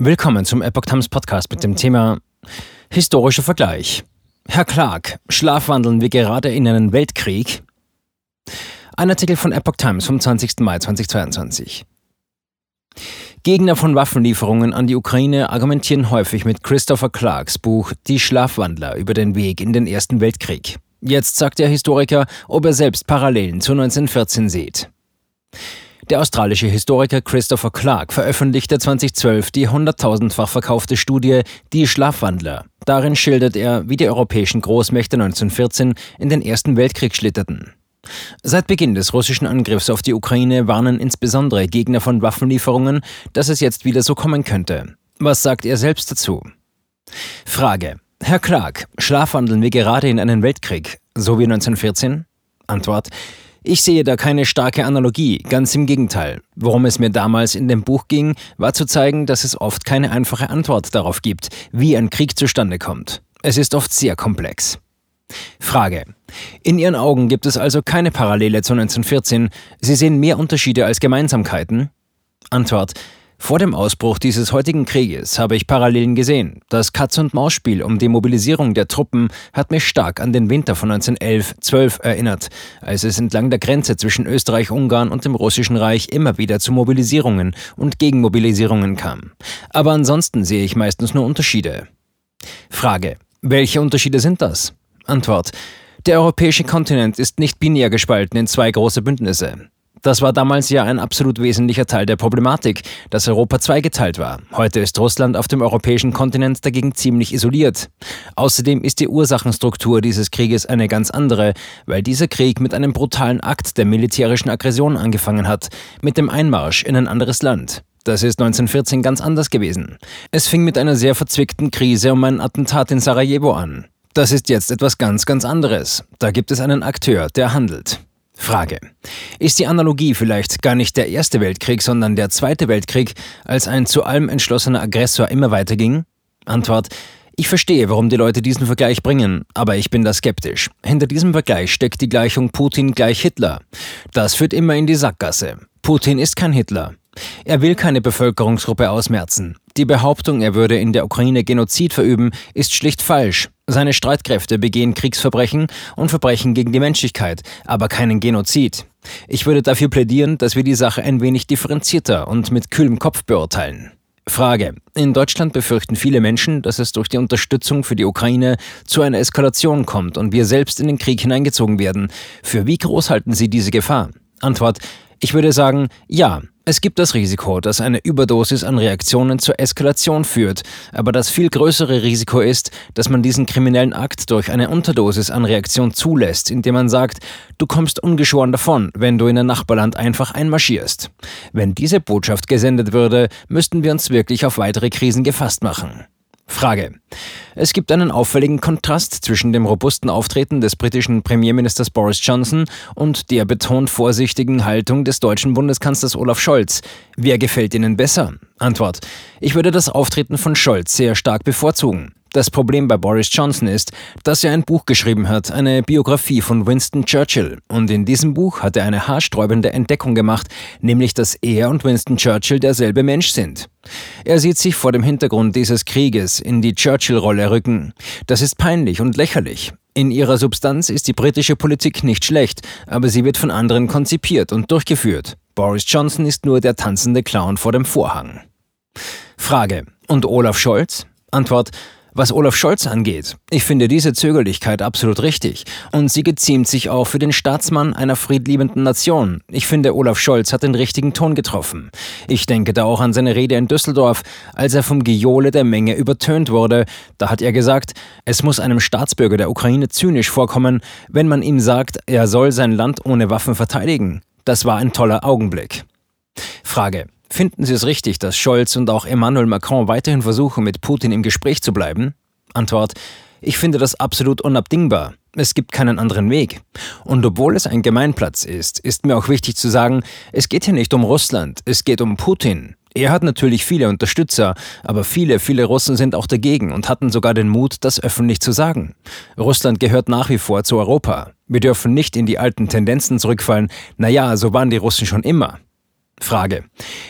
Willkommen zum Epoch Times Podcast mit dem Thema Historischer Vergleich. Herr Clark, schlafwandeln wir gerade in einen Weltkrieg? Ein Artikel von Epoch Times vom 20. Mai 2022. Gegner von Waffenlieferungen an die Ukraine argumentieren häufig mit Christopher Clarks Buch Die Schlafwandler über den Weg in den Ersten Weltkrieg. Jetzt sagt der Historiker, ob er selbst Parallelen zu 1914 sieht. Der australische Historiker Christopher Clark veröffentlichte 2012 die hunderttausendfach verkaufte Studie Die Schlafwandler. Darin schildert er, wie die europäischen Großmächte 1914 in den Ersten Weltkrieg schlitterten. Seit Beginn des russischen Angriffs auf die Ukraine warnen insbesondere Gegner von Waffenlieferungen, dass es jetzt wieder so kommen könnte. Was sagt er selbst dazu? Frage. Herr Clark, schlafwandeln wir gerade in einen Weltkrieg, so wie 1914? Antwort. Ich sehe da keine starke Analogie, ganz im Gegenteil. Worum es mir damals in dem Buch ging, war zu zeigen, dass es oft keine einfache Antwort darauf gibt, wie ein Krieg zustande kommt. Es ist oft sehr komplex. Frage. In Ihren Augen gibt es also keine Parallele zu 1914. Sie sehen mehr Unterschiede als Gemeinsamkeiten? Antwort. Vor dem Ausbruch dieses heutigen Krieges habe ich Parallelen gesehen. Das Katz-und-Maus-Spiel um die Mobilisierung der Truppen hat mich stark an den Winter von 1911-12 erinnert, als es entlang der Grenze zwischen Österreich-Ungarn und dem Russischen Reich immer wieder zu Mobilisierungen und Gegenmobilisierungen kam. Aber ansonsten sehe ich meistens nur Unterschiede. Frage. Welche Unterschiede sind das? Antwort. Der europäische Kontinent ist nicht binär gespalten in zwei große Bündnisse. Das war damals ja ein absolut wesentlicher Teil der Problematik, dass Europa zweigeteilt war. Heute ist Russland auf dem europäischen Kontinent dagegen ziemlich isoliert. Außerdem ist die Ursachenstruktur dieses Krieges eine ganz andere, weil dieser Krieg mit einem brutalen Akt der militärischen Aggression angefangen hat, mit dem Einmarsch in ein anderes Land. Das ist 1914 ganz anders gewesen. Es fing mit einer sehr verzwickten Krise um ein Attentat in Sarajevo an. Das ist jetzt etwas ganz, ganz anderes. Da gibt es einen Akteur, der handelt. Frage. Ist die Analogie vielleicht gar nicht der Erste Weltkrieg, sondern der Zweite Weltkrieg, als ein zu allem entschlossener Aggressor immer weiterging? Antwort. Ich verstehe, warum die Leute diesen Vergleich bringen, aber ich bin da skeptisch. Hinter diesem Vergleich steckt die Gleichung Putin gleich Hitler. Das führt immer in die Sackgasse. Putin ist kein Hitler. Er will keine Bevölkerungsgruppe ausmerzen. Die Behauptung, er würde in der Ukraine Genozid verüben, ist schlicht falsch. Seine Streitkräfte begehen Kriegsverbrechen und Verbrechen gegen die Menschlichkeit, aber keinen Genozid. Ich würde dafür plädieren, dass wir die Sache ein wenig differenzierter und mit kühlem Kopf beurteilen. Frage. In Deutschland befürchten viele Menschen, dass es durch die Unterstützung für die Ukraine zu einer Eskalation kommt und wir selbst in den Krieg hineingezogen werden. Für wie groß halten Sie diese Gefahr? Antwort. Ich würde sagen, ja, es gibt das Risiko, dass eine Überdosis an Reaktionen zur Eskalation führt, aber das viel größere Risiko ist, dass man diesen kriminellen Akt durch eine Unterdosis an Reaktion zulässt, indem man sagt, du kommst ungeschoren davon, wenn du in ein Nachbarland einfach einmarschierst. Wenn diese Botschaft gesendet würde, müssten wir uns wirklich auf weitere Krisen gefasst machen. Frage. Es gibt einen auffälligen Kontrast zwischen dem robusten Auftreten des britischen Premierministers Boris Johnson und der betont vorsichtigen Haltung des deutschen Bundeskanzlers Olaf Scholz. Wer gefällt Ihnen besser? Antwort. Ich würde das Auftreten von Scholz sehr stark bevorzugen. Das Problem bei Boris Johnson ist, dass er ein Buch geschrieben hat, eine Biografie von Winston Churchill. Und in diesem Buch hat er eine haarsträubende Entdeckung gemacht, nämlich dass er und Winston Churchill derselbe Mensch sind. Er sieht sich vor dem Hintergrund dieses Krieges in die Churchill-Rolle rücken. Das ist peinlich und lächerlich. In ihrer Substanz ist die britische Politik nicht schlecht, aber sie wird von anderen konzipiert und durchgeführt. Boris Johnson ist nur der tanzende Clown vor dem Vorhang. Frage. Und Olaf Scholz? Antwort. Was Olaf Scholz angeht, ich finde diese Zögerlichkeit absolut richtig. Und sie geziemt sich auch für den Staatsmann einer friedliebenden Nation. Ich finde, Olaf Scholz hat den richtigen Ton getroffen. Ich denke da auch an seine Rede in Düsseldorf, als er vom Gejohle der Menge übertönt wurde. Da hat er gesagt, es muss einem Staatsbürger der Ukraine zynisch vorkommen, wenn man ihm sagt, er soll sein Land ohne Waffen verteidigen. Das war ein toller Augenblick. Frage. Finden Sie es richtig, dass Scholz und auch Emmanuel Macron weiterhin versuchen, mit Putin im Gespräch zu bleiben? Antwort. Ich finde das absolut unabdingbar. Es gibt keinen anderen Weg. Und obwohl es ein Gemeinplatz ist, ist mir auch wichtig zu sagen, es geht hier nicht um Russland, es geht um Putin. Er hat natürlich viele Unterstützer, aber viele, viele Russen sind auch dagegen und hatten sogar den Mut, das öffentlich zu sagen. Russland gehört nach wie vor zu Europa. Wir dürfen nicht in die alten Tendenzen zurückfallen, naja, so waren die Russen schon immer. Frage.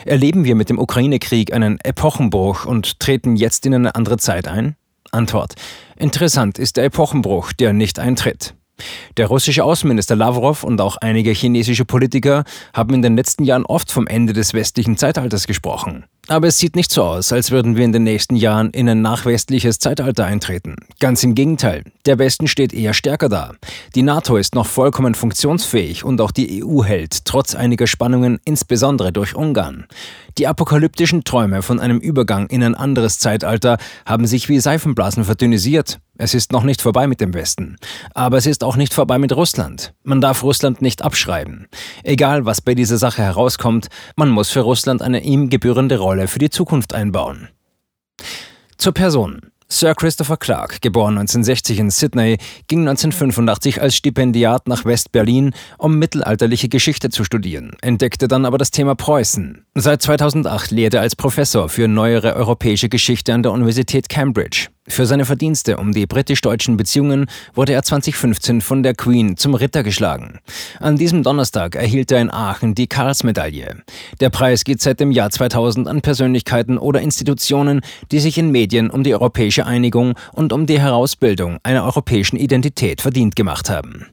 Erleben wir mit dem Ukraine-Krieg einen Epochenbruch und treten jetzt in eine andere Zeit ein? Antwort. Interessant ist der Epochenbruch, der nicht eintritt. Der russische Außenminister Lavrov und auch einige chinesische Politiker haben in den letzten Jahren oft vom Ende des westlichen Zeitalters gesprochen. Aber es sieht nicht so aus, als würden wir in den nächsten Jahren in ein nachwestliches Zeitalter eintreten. Ganz im Gegenteil, der Westen steht eher stärker da. Die NATO ist noch vollkommen funktionsfähig und auch die EU hält, trotz einiger Spannungen, insbesondere durch Ungarn. Die apokalyptischen Träume von einem Übergang in ein anderes Zeitalter haben sich wie Seifenblasen verdünnisiert. Es ist noch nicht vorbei mit dem Westen. Aber es ist auch nicht vorbei mit Russland. Man darf Russland nicht abschreiben. Egal, was bei dieser Sache herauskommt, man muss für Russland eine ihm gebührende Rolle für die Zukunft einbauen. Zur Person. Sir Christopher Clark, geboren 1960 in Sydney, ging 1985 als Stipendiat nach West-Berlin, um mittelalterliche Geschichte zu studieren, entdeckte dann aber das Thema Preußen. Seit 2008 lehrt er als Professor für neuere europäische Geschichte an der Universität Cambridge. Für seine Verdienste um die britisch-deutschen Beziehungen wurde er 2015 von der Queen zum Ritter geschlagen. An diesem Donnerstag erhielt er in Aachen die Karlsmedaille. Der Preis geht seit dem Jahr 2000 an Persönlichkeiten oder Institutionen, die sich in Medien um die europäische Einigung und um die Herausbildung einer europäischen Identität verdient gemacht haben.